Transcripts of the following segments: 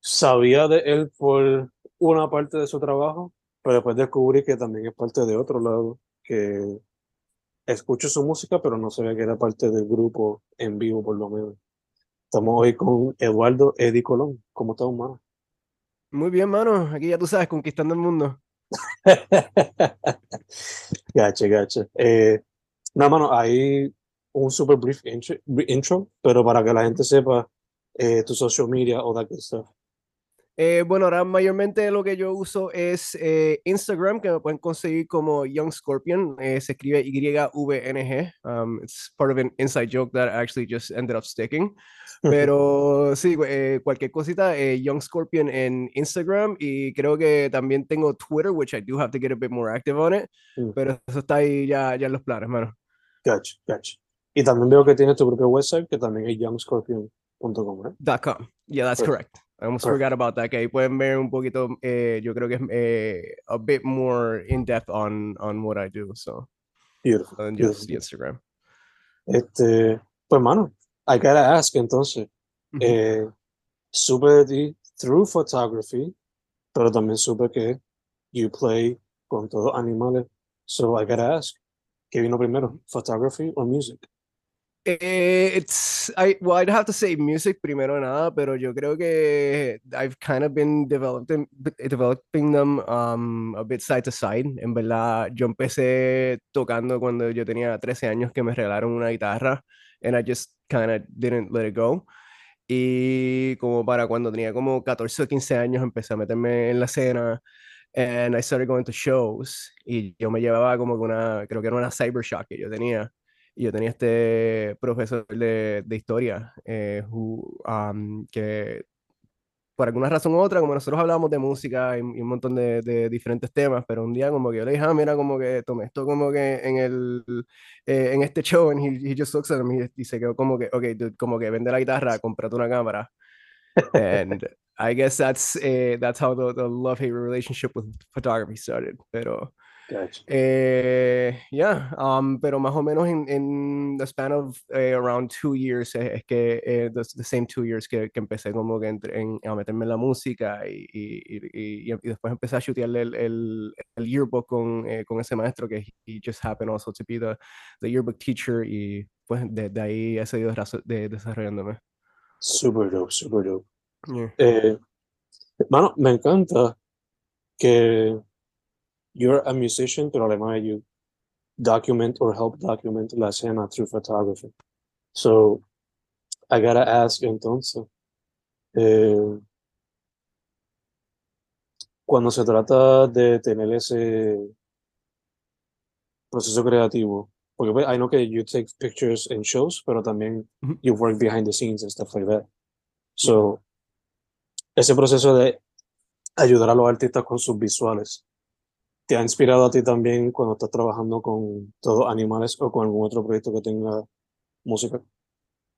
sabía de él por una parte de su trabajo, pero después descubrí que también es parte de otro lado, que escucho su música, pero no sabía que era parte del grupo en vivo, por lo menos. Estamos hoy con Eduardo Eddie Colón. ¿Cómo estás, mano? Muy bien, mano. Aquí ya tú sabes, conquistando el mundo. gache, gache. Eh, no, mano, hay un super brief intro, intro, pero para que la gente sepa eh, tu social media o that good stuff. Eh, bueno, ahora mayormente lo que yo uso es eh, Instagram, que me pueden conseguir como Young Scorpion. Eh, se escribe Y-V-N-G. Um, it's part of an inside joke that actually just ended up sticking. Pero sí, cualquier cosita, Young Scorpion en Instagram. Y creo que también tengo Twitter, which I do have to get a bit more active on it. Mm. Pero eso está ahí ya, ya en los planes, mano. Gotcha, gotcha. Y también veo que tienes tu propio website, que también es youngscorpion.com, ¿eh? .com. Yeah, that's Perfect. correct. I almost Perfect. forgot about that. Que ahí pueden ver un poquito, eh, yo creo que es eh, a bit more in depth on, on what I do, so Beautiful. than beautiful. just the Instagram. Este, pues, mano, I gotta ask, entonces, Ujú. eh, supe de ti through photography, pero también supe que you play con todos animales. So I gotta ask, ¿qué vino primero, photography or music? Eh, it's I well I'd have to say music primero nada, pero yo creo que I've kind of been developing developing them um, a bit side to side. En verdad, yo empecé tocando cuando yo tenía 13 años que me regalaron una guitarra and I just kind of didn't let it go. Y como para cuando tenía como 14 o 15 años empecé a meterme en la escena and I started going to shows y yo me llevaba como una, creo que era una Cybershock que yo tenía. Y yo tenía este profesor de, de historia eh, who, um, que por alguna razón u otra, como nosotros hablábamos de música y, y un montón de, de diferentes temas, pero un día como que yo le dije, ah, mira, como que tomé esto como que en el, eh, en este show, and he, he just looks at me y se quedó como que, ok, dude, como que vende la guitarra, cómprate una cámara. And I guess that's, eh, that's how the, the love-hate relationship with photography started, pero... Gotcha. Eh, yeah, um, pero más o menos en, en the span of eh, around two years eh, es que eh, the, the same two years que, que empecé como que entre- en, a meterme en la música y, y, y, y- después empecé a chutearle el, el, el yearbook con, eh, con ese maestro que he just happened also to be the, the yearbook teacher y pues de, de ahí he seguido de, desarrollándome. Super dope, super dope. Yeah. Eh, me encanta que you're a musician, pero además you document or help document la escena through photography. So, I gotta ask entonces, eh, cuando se trata de tener ese proceso creativo, porque pues, I know que you take pictures in shows, pero también you work behind the scenes and stuff like that. So, ese proceso de ayudar a los artistas con sus visuales, ¿te ha inspirado a ti también cuando estás trabajando con todos animales o con algún otro proyecto que tenga música?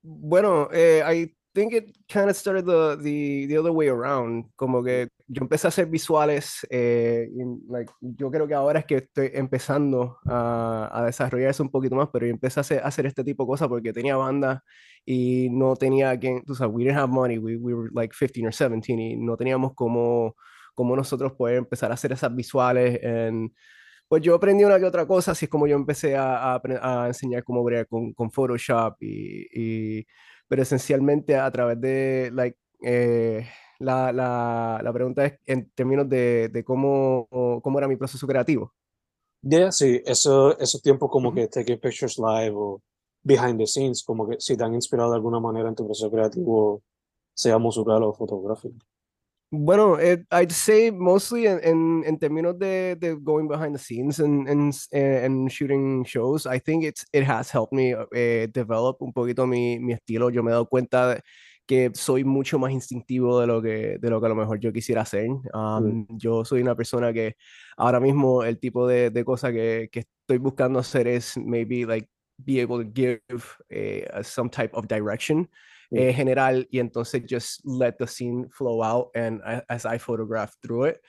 Bueno, eh, hay think it kind of started the, the, the other way around. Como que yo empecé a hacer visuales, eh, like, yo creo que ahora es que estoy empezando a, a desarrollar eso un poquito más, pero yo empecé a hacer, a hacer este tipo de cosas porque tenía banda y no tenía quien, tú sabes, we didn't have money, we, we were like 15 or 17 y no teníamos como, como nosotros poder empezar a hacer esas visuales en pues yo aprendí una que otra cosa, así es como yo empecé a, a, a enseñar cómo bregar con, con Photoshop y, y, pero esencialmente a través de, like, eh, la, la, la, pregunta es en términos de, de, cómo, cómo era mi proceso creativo. Yeah, sí, eso, esos tiempos como uh -huh. que taking pictures live o behind the scenes, como que si te han inspirado de alguna manera en tu proceso creativo, sea musical o fotográfico. Bueno, it, I'd say mostly in, in, in términos de, de going behind the scenes and, and, and shooting shows, I think it's, it has helped me uh, develop un poquito mi, mi estilo. Yo me he dado cuenta de que soy mucho más instintivo de lo que, de lo que a lo mejor yo quisiera hacer. Um, mm. Yo soy una persona que ahora mismo el tipo de, de cosa que, que estoy buscando hacer es maybe like be able to give a, some type of direction eh, general y entonces just let the scene flow out and as I photograph through it.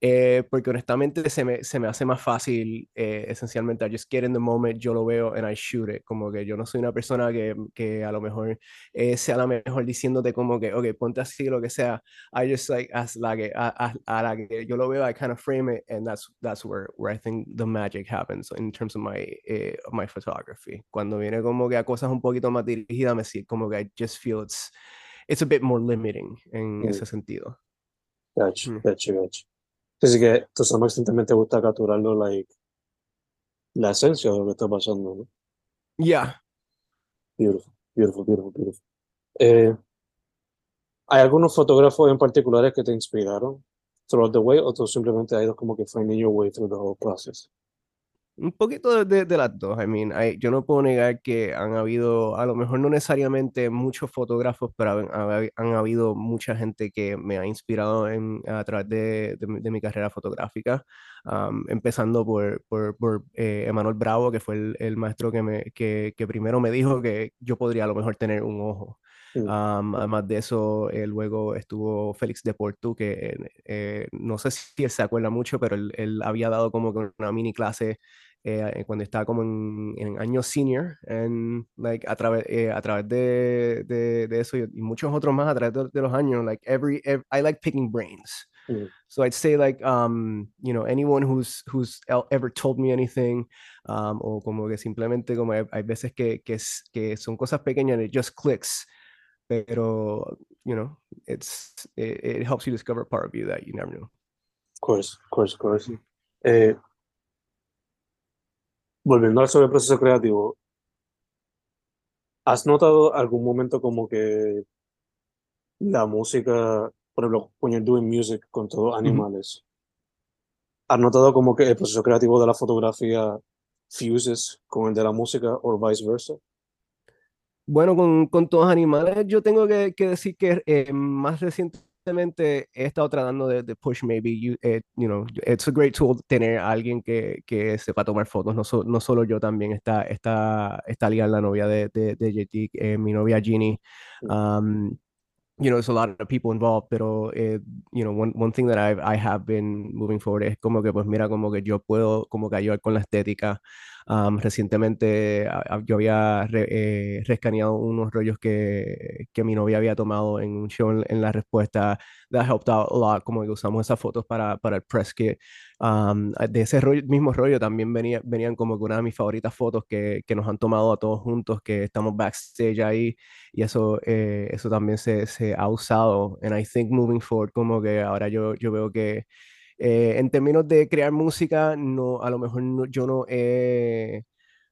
Eh, porque honestamente se me, se me hace más fácil, eh, esencialmente, I just get in the moment, yo lo veo and I shoot it, como que yo no soy una persona que, que a lo mejor eh, sea la mejor diciéndote como que, ok, ponte así, lo que sea, I just like, as la que, a, a, a la que yo lo veo, I kind of frame it, and that's, that's where, where I think the magic happens in terms of my, eh, of my photography. Cuando viene como que a cosas un poquito más dirigidas, me siento como que I just feel it's, it's a bit more limiting en mm. ese sentido. Gotcha, mm. gotcha, gotcha. Así que to some extent también te gusta capturarlo, like, la esencia de lo que está pasando, ¿no? Yeah. Beautiful, beautiful, beautiful, beautiful. Eh, ¿Hay algunos fotógrafos en particulares que te inspiraron throughout the way o tú simplemente has ido como que finding your way through the whole process? Un poquito de, de, las dos. I mean, I, yo no puedo negar que han habido, a lo mejor no necesariamente muchos fotógrafos, pero han, han habido mucha gente que me ha inspirado en, a través de, de mi carrera fotográfica. Um, empezando por, por, por eh, Emanuel Bravo, que fue el, el maestro que, me, que, que, primero me dijo que yo podría a lo mejor tener un ojo. Um, además de eso, eh, luego estuvo Félix de Portu, que eh, no sé si él se acuerda mucho, pero él, él había dado como que una mini clase eh, cuando estaba como en, en año senior, en, like, a, través, eh, a través de, de, de, eso y, y, muchos otros más a través de, de los años, like every, every, I like picking brains. Mm. So I'd say like, um, you know, anyone who's, who's ever told me anything, um, o como que simplemente como hay, hay veces que, que, es, que son cosas pequeñas and it just clicks, pero, you know, it's, it, it helps you discover a part of you that you never knew. Of course, of course, of course. Mm. Eh, volviendo al sobre el proceso creativo, ¿has notado algún momento como que la música, por ejemplo, when you're doing music con todos animales, ¿has notado como que el proceso creativo de la fotografía fuses con el de la música o viceversa? Bueno, con, con todos animales, yo tengo que, que decir que eh, más reciente he estado tratando de, de push maybe you, eh, you know it's a great tool tener a alguien que, que sepa tomar fotos no, so, no solo yo también está está está ligada la novia de, de, de JT eh, mi novia Ginny um, you know, there's a lot of people involved, pero, eh, you know, one, one thing that I've, I have been moving forward es como que, pues mira, como que yo puedo como que ayudar con la estética. Um, recientemente yo había re, eh, rescaneado unos rollos que, que mi novia había tomado en un show en, en, la respuesta. That helped out a lot, como que usamos esas fotos para, para el press kit. Um, de ese rollo, mismo rollo también venía, venían como que una de mis favoritas fotos que, que nos han tomado a todos juntos, que estamos backstage ahí y eso, eh, eso también se, se ha usado. And I think moving forward, como que ahora yo, yo veo que eh, en términos de crear música, no, a lo mejor no, yo no he,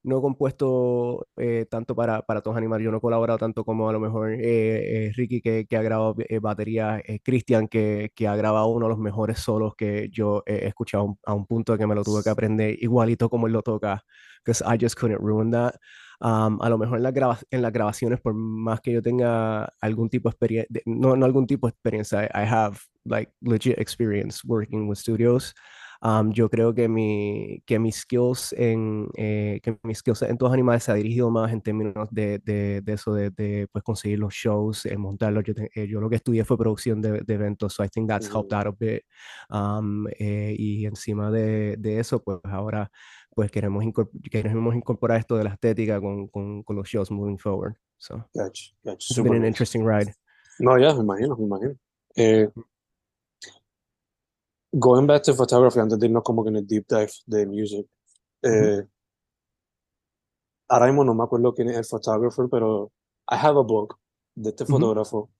no he compuesto eh, tanto para, para todos animales, yo no he colaborado tanto como a lo mejor eh, eh Ricky que, que, ha grabado eh, batería, Cristian que, que, ha grabado uno de los mejores solos que yo he escuchado a un punto de que me lo tuve que aprender igualito como él lo toca, because I just couldn't ruin that. Um, a lo mejor en, la en las grabaciones, por más que yo tenga algún tipo de experiencia, no, no algún tipo de experiencia, I have like legit experience working with studios. Um, yo creo que, mi, que mis skills en eh, que mis skills en todos animales se ha dirigido más en términos de, de, de eso de, de, pues conseguir los shows, eh, montarlos. Yo, eh, yo, lo que estudié fue producción de, eventos, so I think that's helped out a bit. Um, y encima de, de, eso, pues ahora pues queremos, queremos incorporar esto de la estética con, con, con los shows moving forward. So gotcha, gotcha. it's been an nice. interesting ride. No, ya, yeah, me imagino, me imagino. Eh, going back to photography, antes de irnos como que en el deep dive de music, eh, mm -hmm. ahora mismo no me acuerdo quién es el photographer, pero I have a book de este mm -hmm. fotógrafo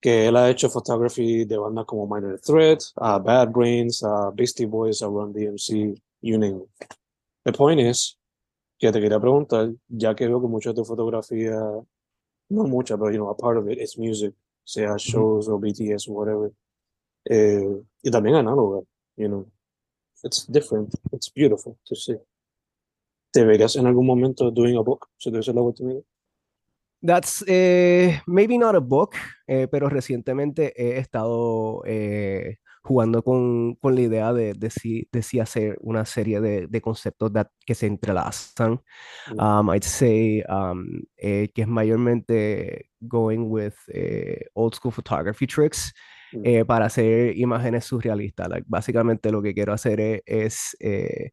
que él ha hecho photography de bandas como Minor Threat, uh, Bad Brains, uh, Beastie Boys, uh, Run DMC, you name it. The point is que te quería preguntar, ya que veo que mucha de tu fotografía, no mucha, pero you know, a part of it is music, sea shows mm -hmm. o BTS o whatever. Eh, y también análoga, you know. It's different, it's beautiful to see. ¿Te verías en algún momento doing a book si te la oportunidad? That's eh, maybe not a book, eh, pero recientemente he estado eh, jugando con, con, la idea de, de, si, de si hacer una serie de, de conceptos that, que se entrelazan. Um, I'd say um, que es mayormente going with old school photography tricks. Eh, para hacer imágenes surrealistas. Like, básicamente lo que quiero hacer es, es eh,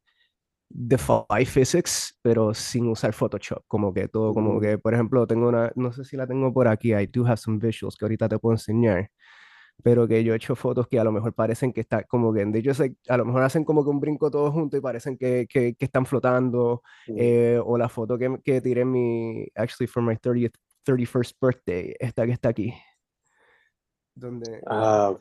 defy physics, pero sin usar Photoshop. Como que todo, como que, por ejemplo, tengo una, no sé si la tengo por aquí, I do have some visuals que ahorita te puedo enseñar. Pero que yo he hecho fotos que a lo mejor parecen que está como que, de hecho, a lo mejor hacen como que un brinco todos juntos y parecen que, que, que están flotando. Mm. Eh, o la foto que, que tiré en mi, actually for my 30th, 31st birthday, esta que está aquí donde ah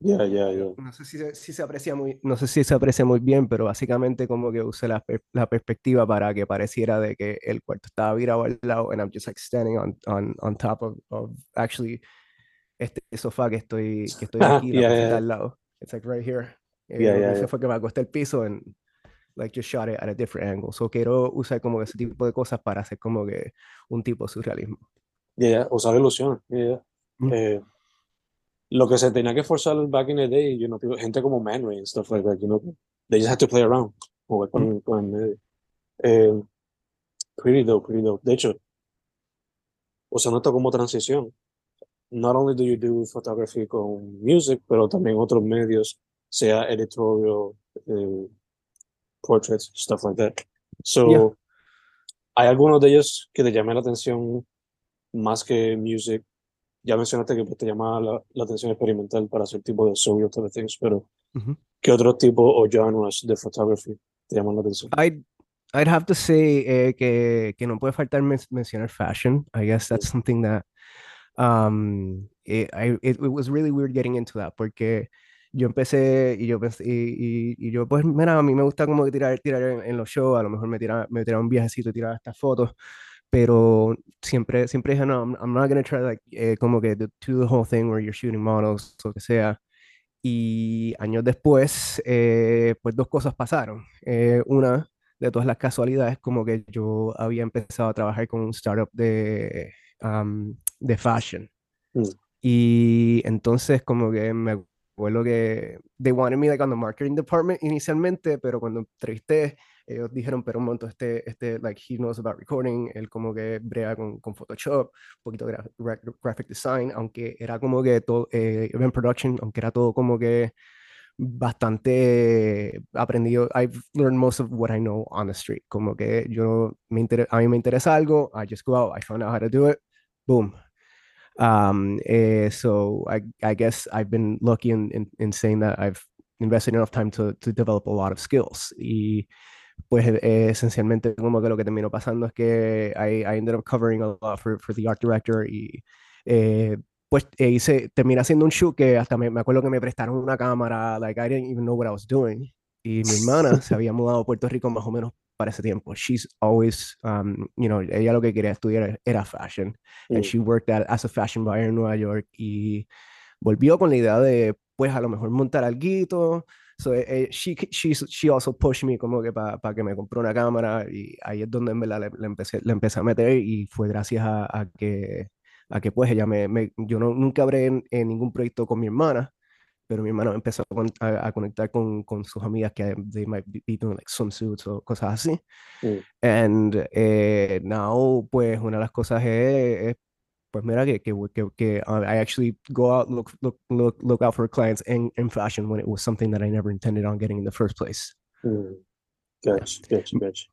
ya ya ya no sé si se, si se, aprecia muy no sé si se aprecia muy bien pero básicamente como que usé la, la perspectiva para que pareciera de que el cuarto estaba virado al lado and I'm just like standing on on, on top of, of actually este sofá que estoy que estoy aquí yeah, yeah. al lado it's like right here yeah, yeah, yeah. fue que me acosté el piso and like just shot it at a different angle so quiero usar como ese tipo de cosas para hacer como que un tipo de surrealismo yeah, usar ilusión. Mm. eh, lo que se tenía que forzar back in the day, you know, gente como Man Ray and stuff like that, you know, they just had to play around, jugar con, con el medio. Eh, pretty dope, pretty dope. De hecho, o sea, nota como transición. Not only do you do photography con music, pero también otros medios, sea editorial, eh, portraits, stuff like that. So, yeah. ¿hay algunos de ellos que te llamen la atención más que music ya mencionaste que te llama la, la, atención experimental para hacer tipo de social type of things, pero uh -huh. ¿qué otro tipo o genres de photography te llaman la atención? I'd, I'd have to say eh, que, que no puede faltar men mencionar fashion. I guess that's something that um, it, I, it, it, was really weird getting into that porque yo empecé y yo pensé, y, y, y, yo pues mira, a mí me gusta como tirar, tirar en, en los shows, a lo mejor me tiraba, me tiraba un viajecito tiraba estas fotos pero siempre, siempre dije, no, I'm, I'm not to try like, eh, como que to do the whole thing where you're shooting models o que sea. Y años después, eh, pues dos cosas pasaron. Eh, una de todas las casualidades, como que yo había empezado a trabajar con un startup de, um, de fashion. Mm. Y entonces como que me acuerdo que they wanted me like on the marketing department inicialmente, pero cuando entrevisté, ellos dijeron, pero un montón, este, este, like, he knows about recording, él como que brea con, con Photoshop, un poquito de gra graphic design, aunque era como que todo, eh, event production, aunque era todo como que bastante aprendido. I've learned most of what I know on the street. Como que yo me a mí me interesa algo, I just go out, I find out how to do it, boom. Um, eh, so I, I guess I've been lucky in, in, in saying that I've invested enough time to, to develop a lot of skills. Y pues eh, esencialmente como que lo que terminó pasando es que I, I ended up covering a lot for, for the art director y eh, pues eh, hice, terminé haciendo un shoot que hasta me, me, acuerdo que me prestaron una cámara, like I didn't even know what I was doing. Y mi hermana se había mudado a Puerto Rico más o menos para ese tiempo. She's always, um, you know, ella lo que quería estudiar era fashion. Mm. And she worked at, as a fashion buyer en Nueva York y volvió con la idea de, pues a lo mejor montar algo, So, eh, she, she, she also pushed me como que para pa que me compró una cámara y ahí es donde en verdad le, le, empecé, le empecé a meter y fue gracias a, a que, a que pues ella me, me yo no, nunca habré en, en, ningún proyecto con mi hermana, pero mi hermano empezó a, a, conectar con, con, sus amigas que they might be doing like swimsuits o cosas así. Mm. And eh, now, pues una de las cosas es, es pues mira que, que, que, que uh, I actually go out, look, look, look, look out for clients in, in fashion when it was something that I never intended on getting in the first place. Mm. Gotcha, gotcha, gotcha.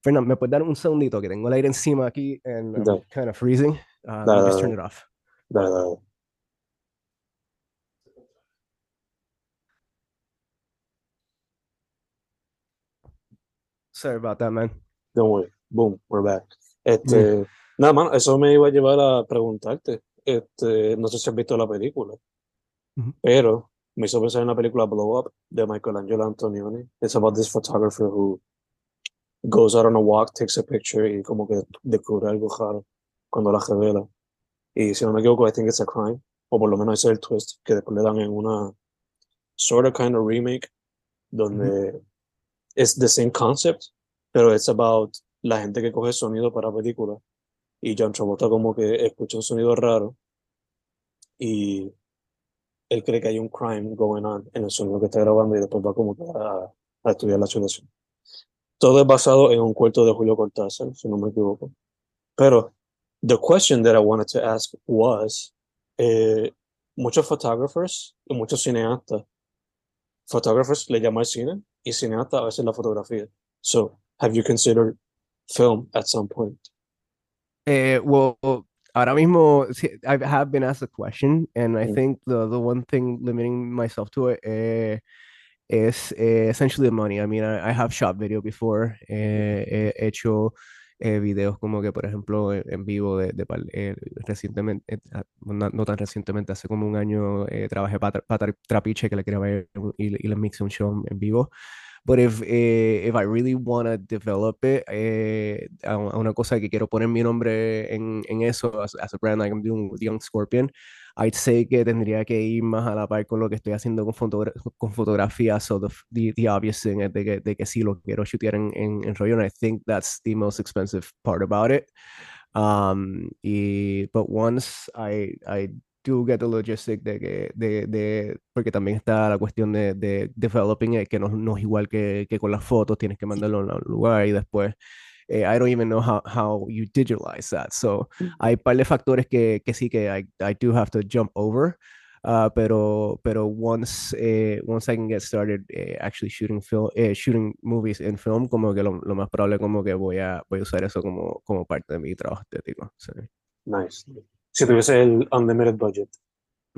Fernando, ¿me puedes dar un segundito que tengo el aire encima aquí and I'm kind of freezing? Uh, dale, just turn it off. Dale, dale. Sorry about that, man. Don't worry. Boom, we're back. Este, mm. Nada más, eso me iba a llevar a preguntarte. Este, no sé si has visto la película, pero me hizo pensar en la película Blow Up de Michelangelo Antonioni. It's about this photographer who goes out on a walk, takes a picture y como que descubre algo raro cuando la revela. Y si no me equivoco, I think it's a crime, o por lo menos ese es el twist que después le dan en una sort of kind of remake donde es the same concept, pero it's about la gente que coge sonido para películas y John Travolta como que escucha un sonido raro y él cree que hay un crime going on en el sonido que está grabando y después va como a, a estudiar la situación. Todo es basado en un cuento de Julio Cortázar, si no me equivoco. Pero the question that I wanted to ask was, eh, muchos photographers y muchos cineastas, photographers le llaman cine y cineastas a veces la fotografía. So, have you considered film at some point? Uh, well, ahora mismo, I have been asked a question, and I mm. think the the one thing limiting myself to it uh, is uh, essentially the money. I mean, I, I have shot video before. he hecho videos como que, por ejemplo, en vivo de, de recientemente, no, no, tan recientemente, hace como un año trabajé para, para Trapiche, que le quería ver y, y le mixé un show en vivo. But if, eh, if I really want to develop it, eh, a, una cosa que quiero poner mi nombre en, en eso, as, as, a brand like I'm doing with Young Scorpion, I'd say que tendría que ir más a la par con lo que estoy haciendo con, fotogra con fotografía. So the, the, the, obvious thing es de que, de que sí lo quiero shootear en, en, en rollo. And I think that's the most expensive part about it. Um, y, but once I, I do get the logistic de que, de, de, porque también está la cuestión de, de developing it, que no, no es igual que, que, con las fotos, tienes que mandarlo a un lugar y después, eh, I don't even know how, how you digitalize that. So, hay un par de factores que, que sí que I, I do have to jump over. Uh, pero pero once eh, once I can get started eh, actually shooting film eh, shooting movies in film como que lo, lo, más probable como que voy a voy a usar eso como como parte de mi trabajo estético so. nice si tuviese el unlimited budget,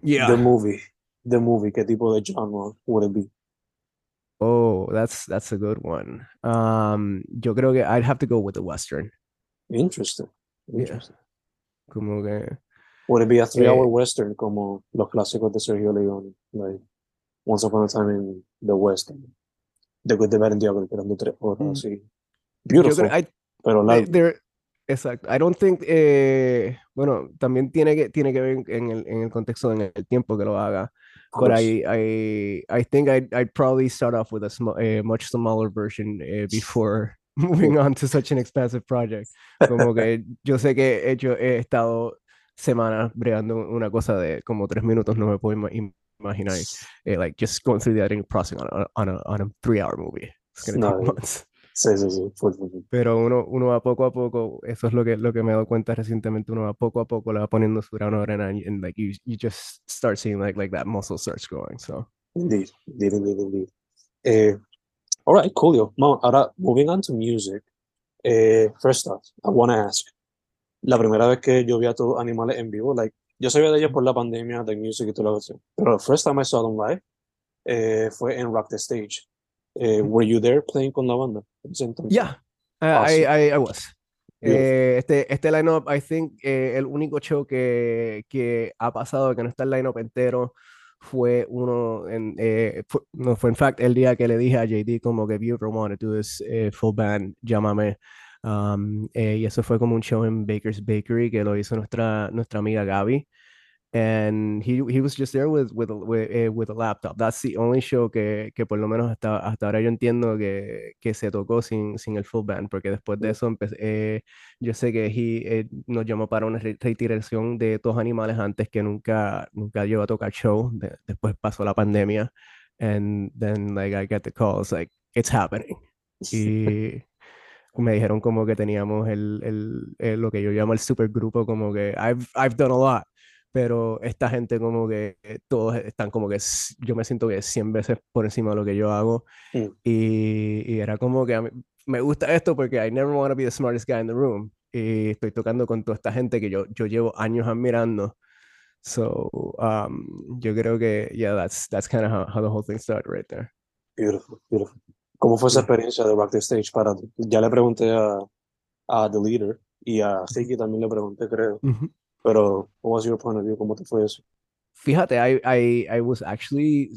yeah. the movie, the movie, ¿qué tipo de genre would it be? Oh, that's that's a good one. Um, yo creo que I'd have to go with the western. Interesting. Interesting. Yeah. Como que. Would it be a three-hour eh, western como los clásicos de Sergio Leone, like Once Upon a Time in the West, The Good, the Bad and the Ugly, que eran de tres horas, mm. así. Beautiful. I, pero largo. There, Exacto. I don't think, eh, bueno, también tiene que, tiene que ver en el, en el contexto, en el tiempo que lo haga. But I, I, I think I'd, I'd probably start off with a, small, a much smaller version eh, before moving on to such an expensive project. Como que yo sé que he hecho, he estado semanas bregando una cosa de como tres minutos, no me puedo imaginar. Eh, like just going through the editing process on a, on a, on a three hour movie. It's gonna no, take months. Sí, sí, sí. Pero uno, uno va poco a poco, eso es lo que, lo que me he dado cuenta recientemente, uno va poco a poco, le va poniendo su grano de arena y like you, you just start seeing like, like that muscle starts growing, so. Indeed, indeed, indeed, indeed. Eh, all right, cool. Ahora, moving on to music. Eh, first off, I want to ask, la primera vez que yo vi a todos animales en vivo, like, yo sabía de ellos por la pandemia, de music y todo lo que sea, pero first time I saw them live eh, fue en Rock the Stage. Eh, were you there playing con la banda? Yeah, I, I, I, was. Eh, este, este lineup, I think, eh, el único show que, que ha pasado que no está el lineup entero fue uno, en, eh, fue, no fue en fact el día que le dije a JD como que you want to do this eh, full band, llámame. Um, eh, y eso fue como un show en Baker's Bakery que lo hizo nuestra, nuestra amiga Gaby. And he he was just there with with with, eh, with a laptop. That's the only show que, que por lo menos hasta, hasta ahora yo entiendo que, que se tocó sin, sin el full band, porque después de eso eh, yo sé que he, eh, nos llamó para una retiración de todos animales antes que nunca nunca llegó a tocar show. después pasó la pandemia, and then like I get the calls like it's happening. Y me dijeron como que teníamos el, el, el, lo que yo llamo el supergrupo, como que I've, I've done a lot pero esta gente como que eh, todos están como que yo me siento que 100 veces por encima de lo que yo hago mm. y, y, era como que me gusta esto porque I never want to be the smartest guy in the room y estoy tocando con toda esta gente que yo, yo llevo años admirando. So um, yo creo que yeah that's that's kind of how, how, the whole thing started right there. Beautiful beautiful. ¿cómo fue esa experiencia de Rock the Stage para ti? ya le pregunté a, a The Leader y a Ziggy también le pregunté creo pero, what was your point of view? ¿Cómo te fue eso? Fíjate, I, I, I was actually,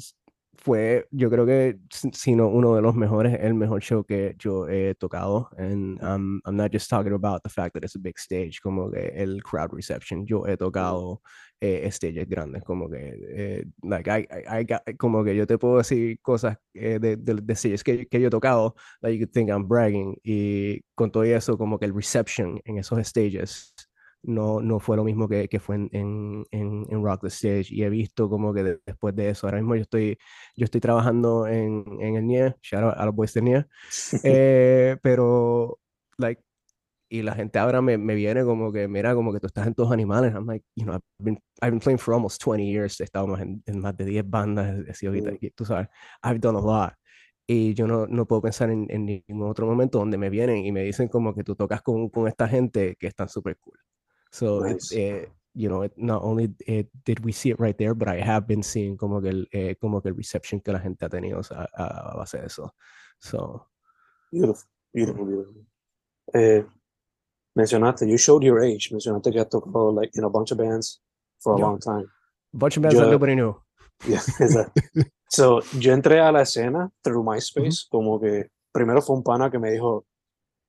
fue, yo creo que, sino uno de los mejores, el mejor show que yo he tocado. And um, I'm not just talking about the fact that it's a big stage, como que el crowd reception. Yo he tocado eh, stages grandes, como que, eh, like, I, I, I como que yo te puedo decir cosas eh, de, de, de, stages que, que yo he tocado, that you could think I'm bragging. Y con todo eso, como que el reception en esos stages no, no fue lo mismo que, que fue en, en, en, Rock the Stage y he visto como que después de eso, ahora mismo yo estoy, yo estoy trabajando en, en el NIE, shout out a los boys de NIE, eh, pero, like, y la gente ahora me, me, viene como que, mira, como que tú estás en todos animales, I'm like, you know, I've been, I've been playing for almost 20 years, he estado en, en más de 10 bandas, he sido mm. tú sabes, I've done a lot y yo no, no puedo pensar en, en, ningún otro momento donde me vienen y me dicen como que tú tocas con, con esta gente que están súper cool. So nice. it, you know, it, not only it, did we see it right there, but I have been seeing como que el, eh, como que el reception que la gente ha tenido a, a, base de eso. So, beautiful, beautiful, beautiful. Eh, mencionaste, you showed your age. Mencionaste que has tocado like in a bunch of bands for a yeah. long time. A bunch of bands yo, that nobody knew. Yeah, exactly. so, yo entré a la escena through MySpace, mm -hmm. como que primero fue un pana que me dijo,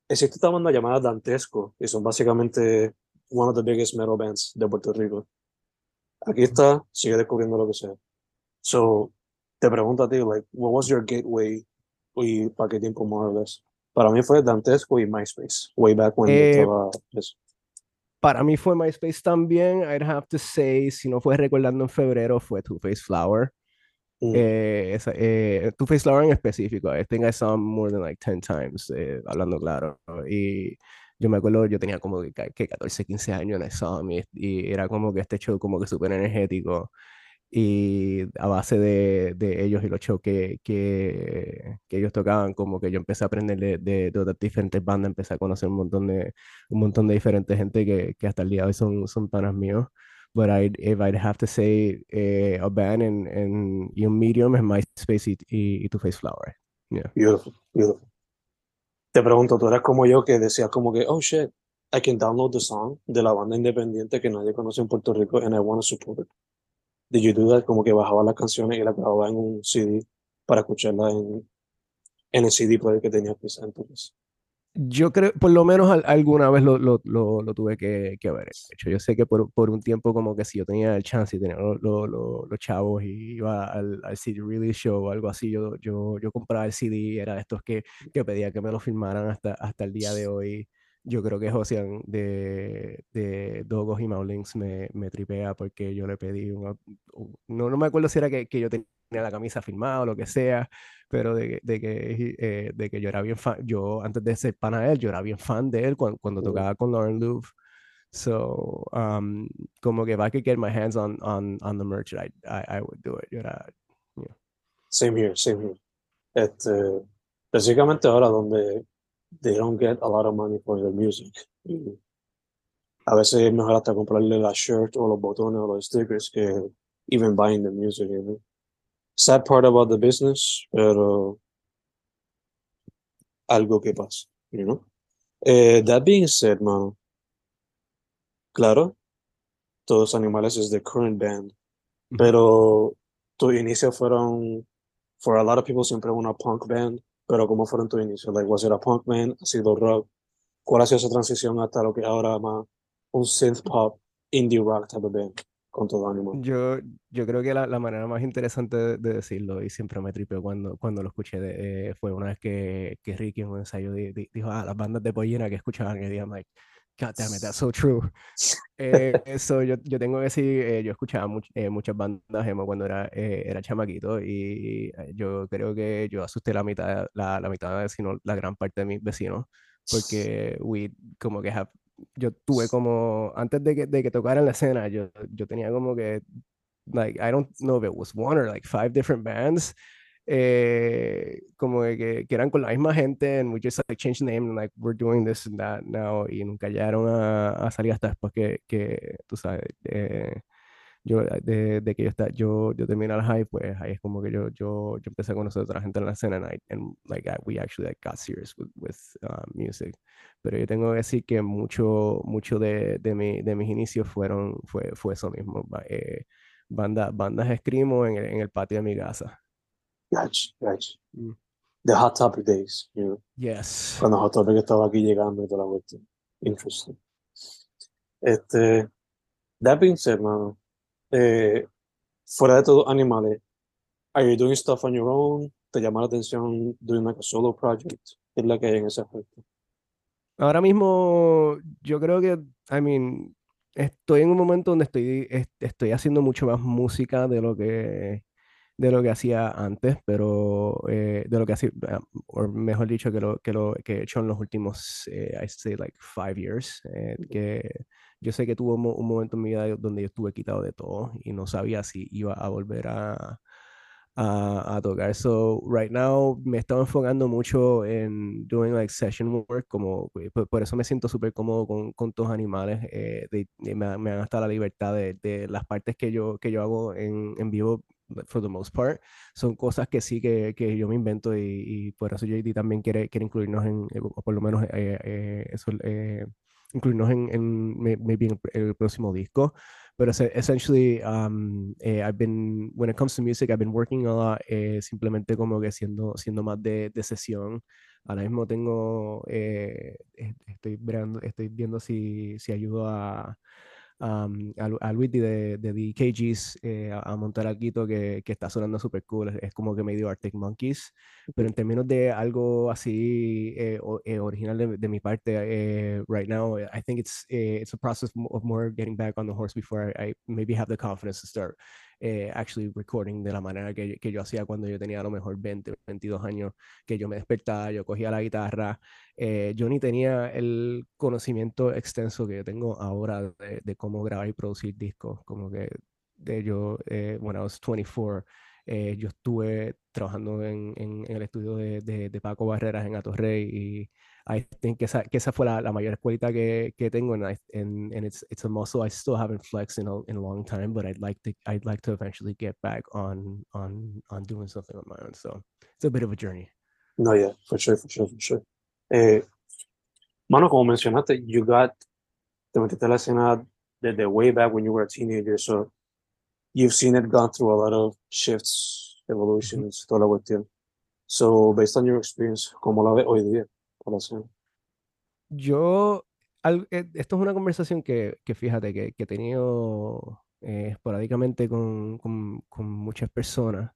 existe esta banda llamada Dantesco, y son básicamente one of the biggest metal bands de Puerto Rico. Aquí está, sigue descubriendo lo que sea. So, te pregunto a ti, like, what was your gateway y para qué tiempo more or less? Para mí fue Dantesco y MySpace, way back when eh, estaba eso. Para mí fue MySpace también, I'd have to say, si no fue recordando en febrero, fue Two Face Flower. Mm. Eh, esa, eh, Two Face Flower en específico, I think I saw more than like 10 times, eh, hablando claro. Y yo me acuerdo, yo tenía como que, 14, 15 años en el Summit y era como que este show como que súper energético y a base de, de, ellos y los shows que, que, que, ellos tocaban, como que yo empecé a aprender de, de, de, diferentes bandas, empecé a conocer un montón de, un montón de diferentes gente que, que hasta el día de hoy son, son panas míos. But I, if I'd have to say eh, a band en, en, y un medium es MySpace y, y, y Two Face Flower. Yeah. Beautiful, beautiful te pregunto, tú eras como yo que decías como que, oh shit, I can download the song de la banda independiente que nadie conoce en Puerto Rico and I want to support it. Did you do that? Como que bajaba las canciones y las grababa en un CD para escucharla en, en el CD player que tenía quizá entonces. Yo creo, por lo menos alguna vez lo, lo, lo, tuve que, que, haber hecho. Yo sé que por, por, un tiempo como que si yo tenía el chance y tenía los chavos y iba al, al, CD release show o algo así, yo, yo, yo compraba el CD, era de estos que, que pedía que me lo firmaran hasta, hasta el día de hoy. Yo creo que Josian de, de Dogos y Maulings me, me tripea porque yo le pedí una, no, no me acuerdo si era que, que yo tenía la camisa firmada o lo que sea, pero de, de que, eh, de que yo era bien fan, yo antes de ser pana de él, yo era bien fan de él cuando, cuando tocaba con Lauren Louvre. So, um, como que if I could get my hands on, on, on the merch, I, I, I would do it. Yo era. Same here, same here. Este, básicamente ahora donde they don't get a lot of money for their music. a veces es mejor hasta comprarle la shirt o los botones o los stickers que even buying the music. You know? Sad part about the business, pero algo que pasa, you know? Eh, that being said, mano, claro, todos animales es the current band, pero tu inicio fueron, for a lot of people, siempre una punk band, pero ¿cómo fueron tu inicio? Like, was it a punk band? ¿Ha sido rock? ¿Cuál ha sido esa transición hasta lo que ahora más un synth pop, indie rock type of band? Con todo ánimo. Yo, yo creo que la, la manera más interesante de, de decirlo, y siempre me tripeó cuando, cuando lo escuché, de, eh, fue una vez que, que Ricky en un ensayo di- di- dijo, ah, las bandas de pollina que escuchaban, y I'm like, God damn it, that's so true. Eh, eso, yo, yo tengo que decir, eh, yo escuchaba much- eh, muchas bandas emo cuando era, eh, era chamaquito, y eh, yo creo que yo asusté la mitad, la, la mitad, si no la gran parte de mis vecinos, porque we, como que have yo tuve como, antes de que, de que tocara en la escena, yo, yo tenía como que, like, I don't know if it was one or like five different bands, eh, como que, que eran con la misma gente, and we just like changed the name, and like we're doing this and that now, y nunca llegaron a, a salir hasta después que, que tú sabes, eh, yo, de, de que yo, está, yo, yo terminé el high, pues ahí es como que yo, yo, yo empecé a conocer a otra gente en la escena, and, I, and like I, we actually like, got serious with, with uh, music. Pero yo tengo que decir que mucho, mucho de, de, mi, de mis inicios fueron, fue, fue eso mismo, eh, banda, bandas escrimo en el, en el patio de mi casa. Gotcha, gotcha. Mm. The Hot Topic Days, you know, Yes. cuando Hot Topic estaba aquí llegando y toda la cuestión. Interesting. Este, that being said, mano, eh, fuera de todo animales, are you doing stuff on your own? ¿Te llama la atención doing like a solo project? ¿Qué es la que hay en ese aspecto? Ahora mismo, yo creo que, I mean, estoy en un momento donde estoy, est- estoy haciendo mucho más música de lo que, de lo que hacía antes, pero eh, de lo que hacía, ah, o mejor dicho, que lo, que lo que he hecho en los últimos, eh, I say like five years, eh, que yo sé que tuvo un, un momento en mi vida donde yo estuve quitado de todo y no sabía si iba a volver a, a, a tocar. So, right now me estaba enfocando mucho en doing like session work, como eh, por, por eso me siento súper cómodo con, con todos animales. eh, de- de- me, me dan hasta la libertad de, de las partes que yo, que yo hago en, en vivo, for the most part, son cosas que sí que, que yo me invento y, y por eso JD también quiere, quiere incluirnos en, eh, por lo menos eh, eh, eso, eh, incluirnos en, en may- maybe en el, próximo disco. Pero es- essentially, um, eh, I've been, when it comes to music, I've been working a lot, eh, simplemente como que siendo, siendo más de, de sesión. Ahora mismo tengo, eh, es- estoy, estoy viendo si, si ayudo a, um, a, a Luigi de, de The KGs eh, a, a montar algo que, que está sonando súper cool. Es, como que medio Arctic Monkeys. Pero en términos de algo así eh, eh, original de, mi parte, eh, right now, I think it's, it's a process of more getting back on the horse before I maybe have the confidence to start eh, actually recording de la manera que, que yo hacía cuando yo tenía a lo mejor 20, 22 años, que yo me despertaba, yo cogía la guitarra, eh, yo ni tenía el conocimiento extenso que yo tengo ahora de, de cómo grabar y producir discos, como que de yo, eh, when I was 24, eh, yo estuve trabajando en, en, en el estudio de, de, de Paco Barreras en Atorrey y I think que esa, que esa fue la, la mayor escuelita que, que tengo I, and, and it's, it's a muscle I still haven't flexed in a, in a long time, but I'd like to I'd like to eventually get back on on on doing something on my own. So it's a bit of a journey. No, yeah, for sure, for sure, for sure. Eh, mano, como mencionaste, you got, te metiste a la escena desde way back when you were a teenager, so you've seen it gone through a lot of shifts, evolutions, toda la cuestión. So, based on your experience, ¿cómo la ves hoy día? Yo, al- eh, esto es una conversación que, que fíjate que, que he tenido eh, esporádicamente con, con, con muchas personas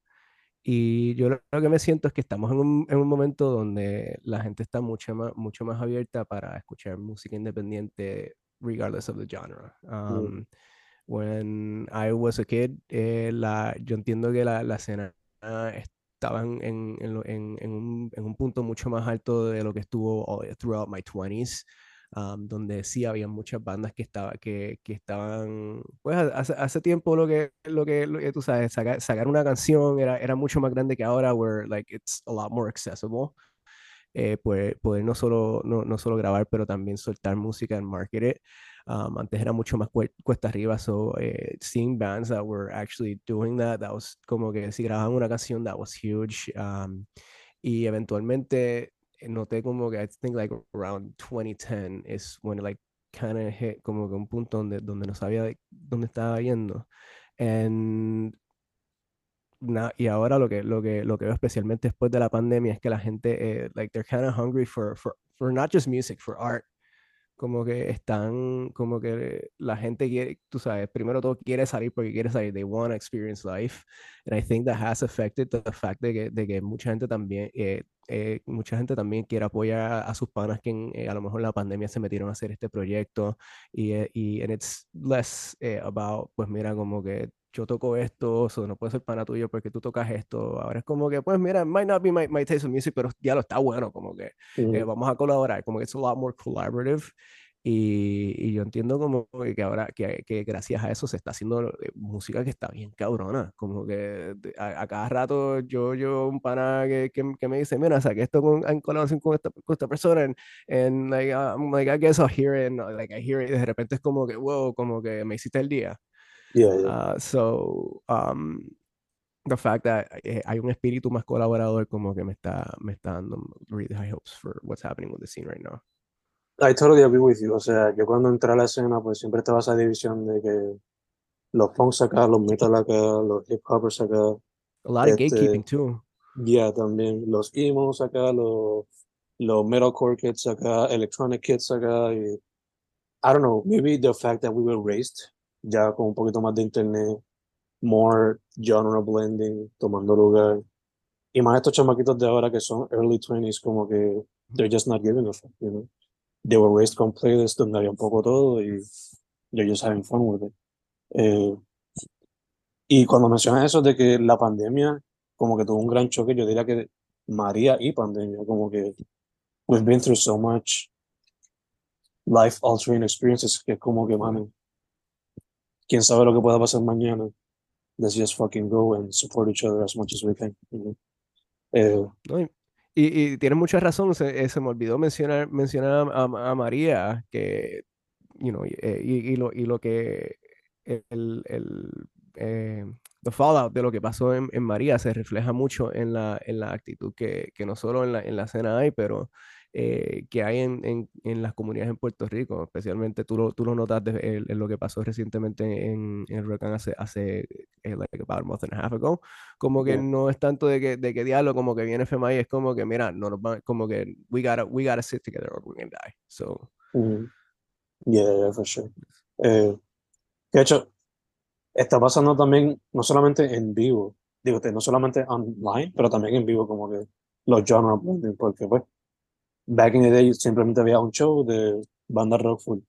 y yo lo, lo que me siento es que estamos en un, en un momento donde la gente está mucho más, mucho más abierta para escuchar música independiente regardless of the genre. Um, when I was a kid, eh, la, yo entiendo que la, la escena estaba en, en, en, en- en un, en un punto mucho más alto de lo que estuvo all- throughout my 20s, um, donde sí había muchas bandas que, estaba, que, que estaban, pues ha- hace, hace tiempo lo que, lo que, lo que tú sabes, sacar, sacar una canción era, era mucho más grande que ahora, where like it's a lot more accessible. Eh, poder, poder no solo, no, no solo grabar, pero también soltar música and market it. Um, antes era mucho más cue- cuesta arriba, so eh, seeing bands that were actually doing that, that was como que si grababan una canción, that was huge. Um, y eventualmente eh, noté como que I think like around 2010 is when it like kind of hit como que un punto donde, donde no sabía de dónde estaba yendo. And na- y ahora lo que, lo que, lo que veo especialmente después de la pandemia es que la gente, eh, like, they're kind of hungry for, for, for not just music, for art. Como que están, como que la gente quiere, tú sabes, primero todo quiere salir porque quiere salir, they want to experience life, and I think that has affected the fact de que, de que mucha gente también, eh, eh, mucha gente también quiere apoyar a, sus panas que en, eh, a lo mejor la pandemia se metieron a hacer este proyecto. Y, eh, y and it's less eh, about, pues mira, como que yo toco esto, eso no puede ser pana tuyo porque tú tocas esto. Ahora es como que, pues mira, might not be my, my taste of music, pero ya lo está bueno, como que eh, vamos a colaborar, como que es a lot more collaborative. Y, y, yo entiendo como que ahora, que, que, gracias a eso se está haciendo eh, música que está bien cabrona. Como que a, a cada rato yo, yo, un pana que, que, que me dice, mira, saqué esto con, en colaboración con esta, con esta persona, and, and like, I'm like, I guess I'll hear it, and like, I hear it, y de repente es como que, wow, como que me hiciste el día. Yeah, yeah. Uh, so, um, the fact that eh, hay un espíritu más colaborador como que me está, me está dando really high hopes for what's happening with the scene right now. I totally agree with you. O sea, yo cuando entré a la escena, pues siempre estaba esa división de que los punks acá, los metal acá, los hip hoppers acá. A lot of gatekeeping too. Yeah, también los emos acá, los, los metalcore kids acá, electronic kids acá. Y, I don't know, maybe the fact that we were raised ya con un poquito más de internet, more genre blending, tomando lugar. Y más estos chamaquitos de ahora que son early 20s, como que they're just not giving a fuck, you know. They were raised con playlists donde había un poco todo y they're just having fun with it. Eh, y cuando mencionas eso de que la pandemia como que tuvo un gran choque, yo diría que María y pandemia, como que we've been through so much life altering experiences que como que, mano, quién sabe lo que pueda pasar mañana. Let's just fucking go and support each other as much as we can. Eh, no, y, y, tienes mucha razón, se, eh, se, me olvidó mencionar, mencionar a, a María, que, you know, eh, y, y, lo, y lo que el, el eh, the fallout de lo que pasó en, en, María se refleja mucho en la, en la actitud que, que no solo en la, en la escena hay, pero eh, que hay en, en, en, las comunidades en Puerto Rico, especialmente tú lo, tú lo notas en, en lo que pasó recientemente en, el huracán hace, hace eh, like about a month and a half ago, como que yeah. no es tanto de que, de que diablo, como que viene FMI, es como que mira, no nos como que we gotta, we gotta sit together or we're gonna die, so. Mm -hmm. Yeah, yeah, for sure. Eh, de hecho, está pasando también, no solamente en vivo, digo, no solamente online, pero también en vivo, como que los genre blending, porque pues back in the day simplemente había un show de banda rock full.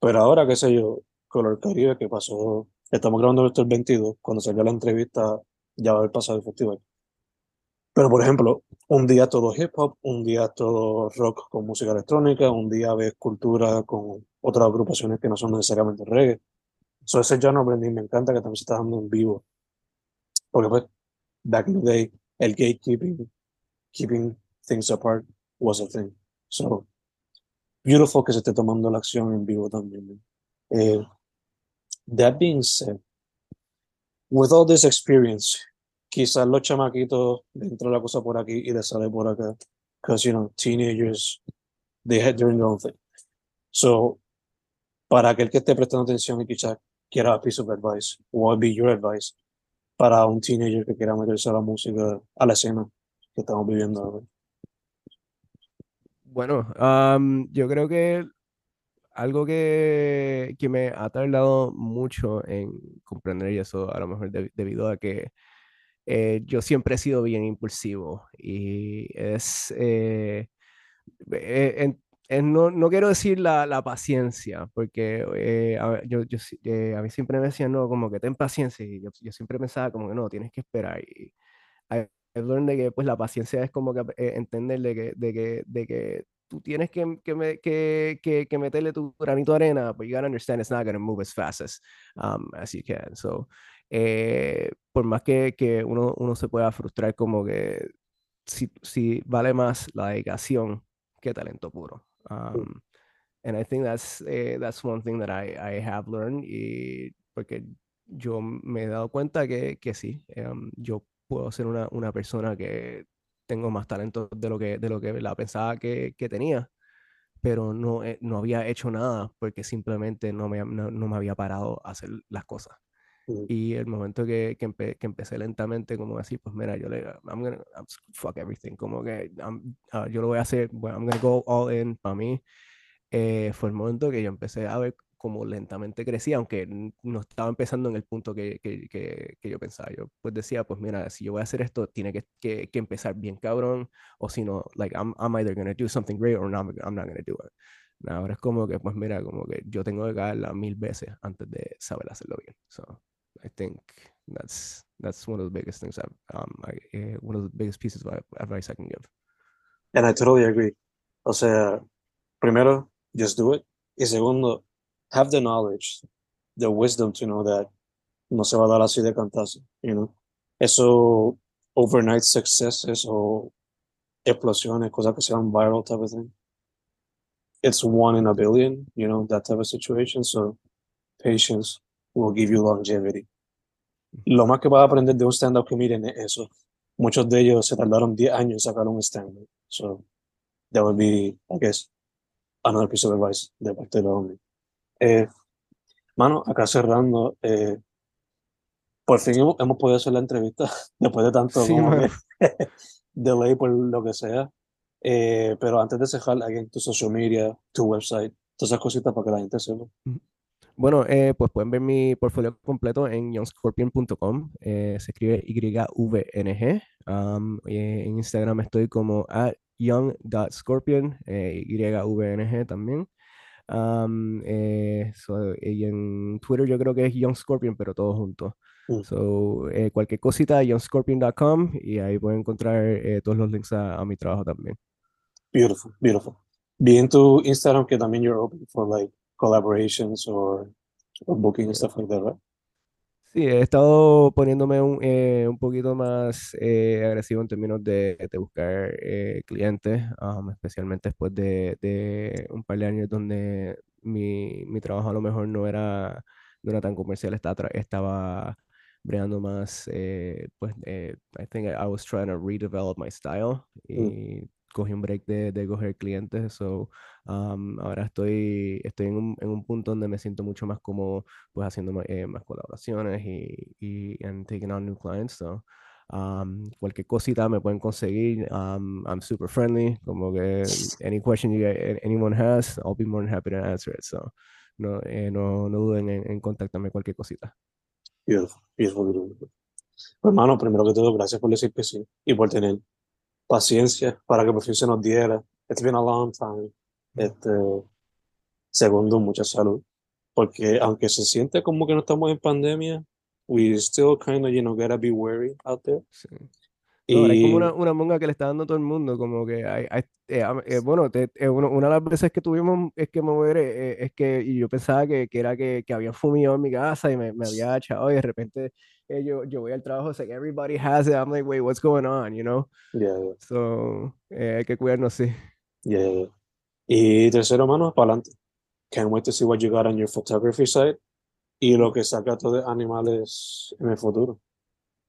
Pero ahora, qué sé yo, Color Caribe, que pasó, estamos grabando esto el 22, cuando salió la entrevista ya va a haber pasado el festival. Pero, por ejemplo, un día todo hip hop, un día todo rock con música electrónica, un día ves cultura con otras agrupaciones que no son necesariamente reggae. So, ese genre blending me encanta que también se está dando en vivo. Porque, pues, back in the day, el gatekeeping, keeping things apart, was a thing. So, beautiful que se esté tomando la acción en vivo también. Eh, that being said, with all this experience, quizás los chamaquitos dentro de la cosa por aquí y de sale por acá. Because, you know, teenagers, they had their own thing. So, para aquel que esté prestando atención y quizás quiera a piece of advice, what would be your advice para un teenager que quiera meterse a la música, a la escena que estamos viviendo ahora? Bueno, um, yo creo que algo que, que, me ha tardado mucho en comprender y eso a lo mejor de, debido a que eh, yo siempre he sido bien impulsivo y es, eh, eh, en, en, no, no, quiero decir la, la paciencia, porque a, yo, yo a mí siempre me decían, no, como que ten paciencia y yo, yo siempre pensaba como que no, tienes que esperar y I've learned de que pues la paciencia es como que eh, entender de que, de que, de que tú tienes que, que, me, que, que, que, meterle tu granito de arena, but you gotta understand it's not gonna move as fast as, um, as you can. So, eh, por más que, que uno, uno se pueda frustrar como que si, si vale más la dedicación que talento puro. Um, and I think that's, eh, that's one thing that I, I have learned y porque yo me he dado cuenta que, que sí, um, yo puedo ser una, una persona que tengo más talento de lo que, de lo que la pensaba que, que tenía, pero no, eh, no había hecho nada porque simplemente no me, no, no me había parado a hacer las cosas. Y el momento que, que, empe, que, empecé lentamente, como así, pues mira, yo le, I'm gonna, I'm, fuck everything, como que I'm, uh, yo lo voy a hacer, bueno, I'm gonna go all in para mí. eh, fue el momento que yo empecé a ver cómo lentamente crecía, aunque no estaba empezando en el punto que, que, que, que, yo pensaba. Yo pues decía, pues mira, si yo voy a hacer esto, tiene que, empezar bien cabrón, o si no, like, I'm, I'm either going to do something great or not, I'm not going to do it. Ahora es como que, pues mira, como que yo tengo que caerla mil veces antes de saber hacerlo bien. So, I think that's that's one of the biggest things I've, um, I, uh, one of the biggest pieces of advice I can give. And I totally agree. O sea, primero, just do it. Y segundo, have the knowledge, the wisdom to know that no se va a dar así de cantazo, you know. Eso, overnight successes o explosiones, cosas que sean viral type of thing. It's one in a billion, you know, that type of situation. So patience will give you longevity. Lo más que vas a aprender de un stand-up comedian es eso. Muchos de ellos se tardaron 10 años en sacar un stand-up. So that would be, I guess, another piece of advice de parte de los eh, mano, acá cerrando, eh, por fin hemos, podido hacer la entrevista después de tanto sí, delay por lo que sea. Eh, pero antes de cerrar, alguien tu social media, tu website, todas esas cositas para que la gente sepa. Bueno, eh, pues pueden ver mi portfolio completo en youngscorpion.com. Eh, se escribe YVNG. Um, en Instagram estoy como at young.scorpion, YVNG también. Um, eh, y en Twitter yo creo que es Young Scorpion, pero todo junto. Mm. So, eh, cualquier cosita, youngscorpion.com y ahí pueden encontrar eh, todos los links a, a, mi trabajo también. Beautiful, beautiful. Vi en tu Instagram que también you're open for like collaborations or, or booking and stuff like that, right? Sí, he estado poniéndome un, eh, un poquito más eh, agresivo en términos de, de buscar eh, clientes, um, especialmente después de, de, un par de años donde mi, mi, trabajo a lo mejor no era, no era tan comercial, estaba, estaba bregando más, pues, I think I was trying to redevelop my style mm. Cogí un break de, de coger clientes, so um, ahora estoy, estoy en un, en un, punto donde me siento mucho más como pues haciendo más, eh, más colaboraciones y, y and taking on new clients, so um, cualquier cosita me pueden conseguir, um, I'm super friendly, como que any question you, anyone has, I'll be more than happy to answer it, so no, eh, no, no duden en, en contactarme cualquier cosita. Beautiful, beautiful, beautiful. Pues, hermano, primero que todo, gracias por que sí y por tener paciencia para que por fin se nos diera. It's been a long time. Este, segundo, mucha salud. Porque aunque se siente como que no estamos en pandemia, we still kind of, you know, gotta be wary out there. Sí. No, y... es como una, una monga que le está dando a todo el mundo, como que hay, hay eh, eh, bueno, te, eh, una, una, de las veces que tuvimos es que mover, eh, es que y yo pensaba que, que era que, que habían fumigado en mi casa y me, me había echado y de repente eh, yo, yo voy al trabajo, it's like everybody has it, I'm like, wait, what's going on, you know? Yeah, yeah. So, hay que cuidarnos, sí. Yeah, Y tercero, mano, para adelante. Can't wait to see what you got on your photography site y lo que saca de animales en el futuro.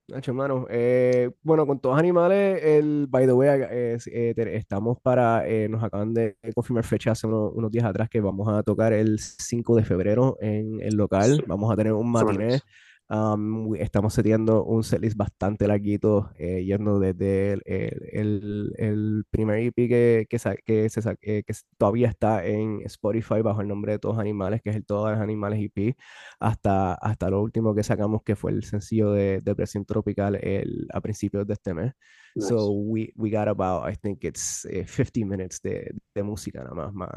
Nacho, hermano. Eh, bueno, con todos animales, el by the way, eh, estamos para, eh, nos acaban de confirmar fecha hace unos, días atrás que vamos a tocar el 5 de febrero en el local. Vamos a tener un matiné estamos seteando un setlist bastante larguito, eh, yendo desde el, el, el, primer EP que, que, que, se, eh, que todavía está en Spotify bajo el nombre de Todos Animales, que es el Todos Animales EP, hasta, hasta lo último que sacamos, que fue el sencillo de Depresión Tropical el, a principios de este mes. So we, we got about, I think it's 50 eh, minutes de, de música nada más, más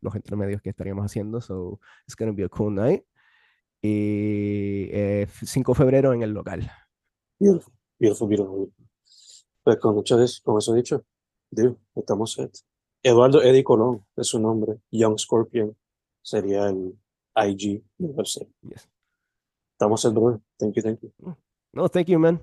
los intermedios que estaríamos haciendo. So it's going to be a cool night y eh, 5 de febrero en el local. Beautiful, beautiful, beautiful. Pues con, mucho de, con eso dicho, dude, estamos set. Eduardo Eddie Colón es su nombre. Young Scorpion sería el IG del website. Yes. Estamos set, brother. Thank you, thank you. No, thank you, man.